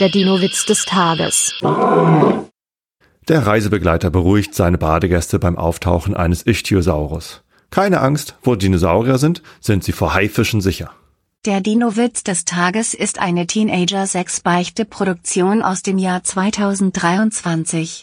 Der Dino-Witz des Tages. Der Reisebegleiter beruhigt seine Badegäste beim Auftauchen eines Ichthyosaurus. Keine Angst, wo Dinosaurier sind, sind sie vor Haifischen sicher. Der Dino-Witz des Tages ist eine Teenager-6-Beichte-Produktion aus dem Jahr 2023.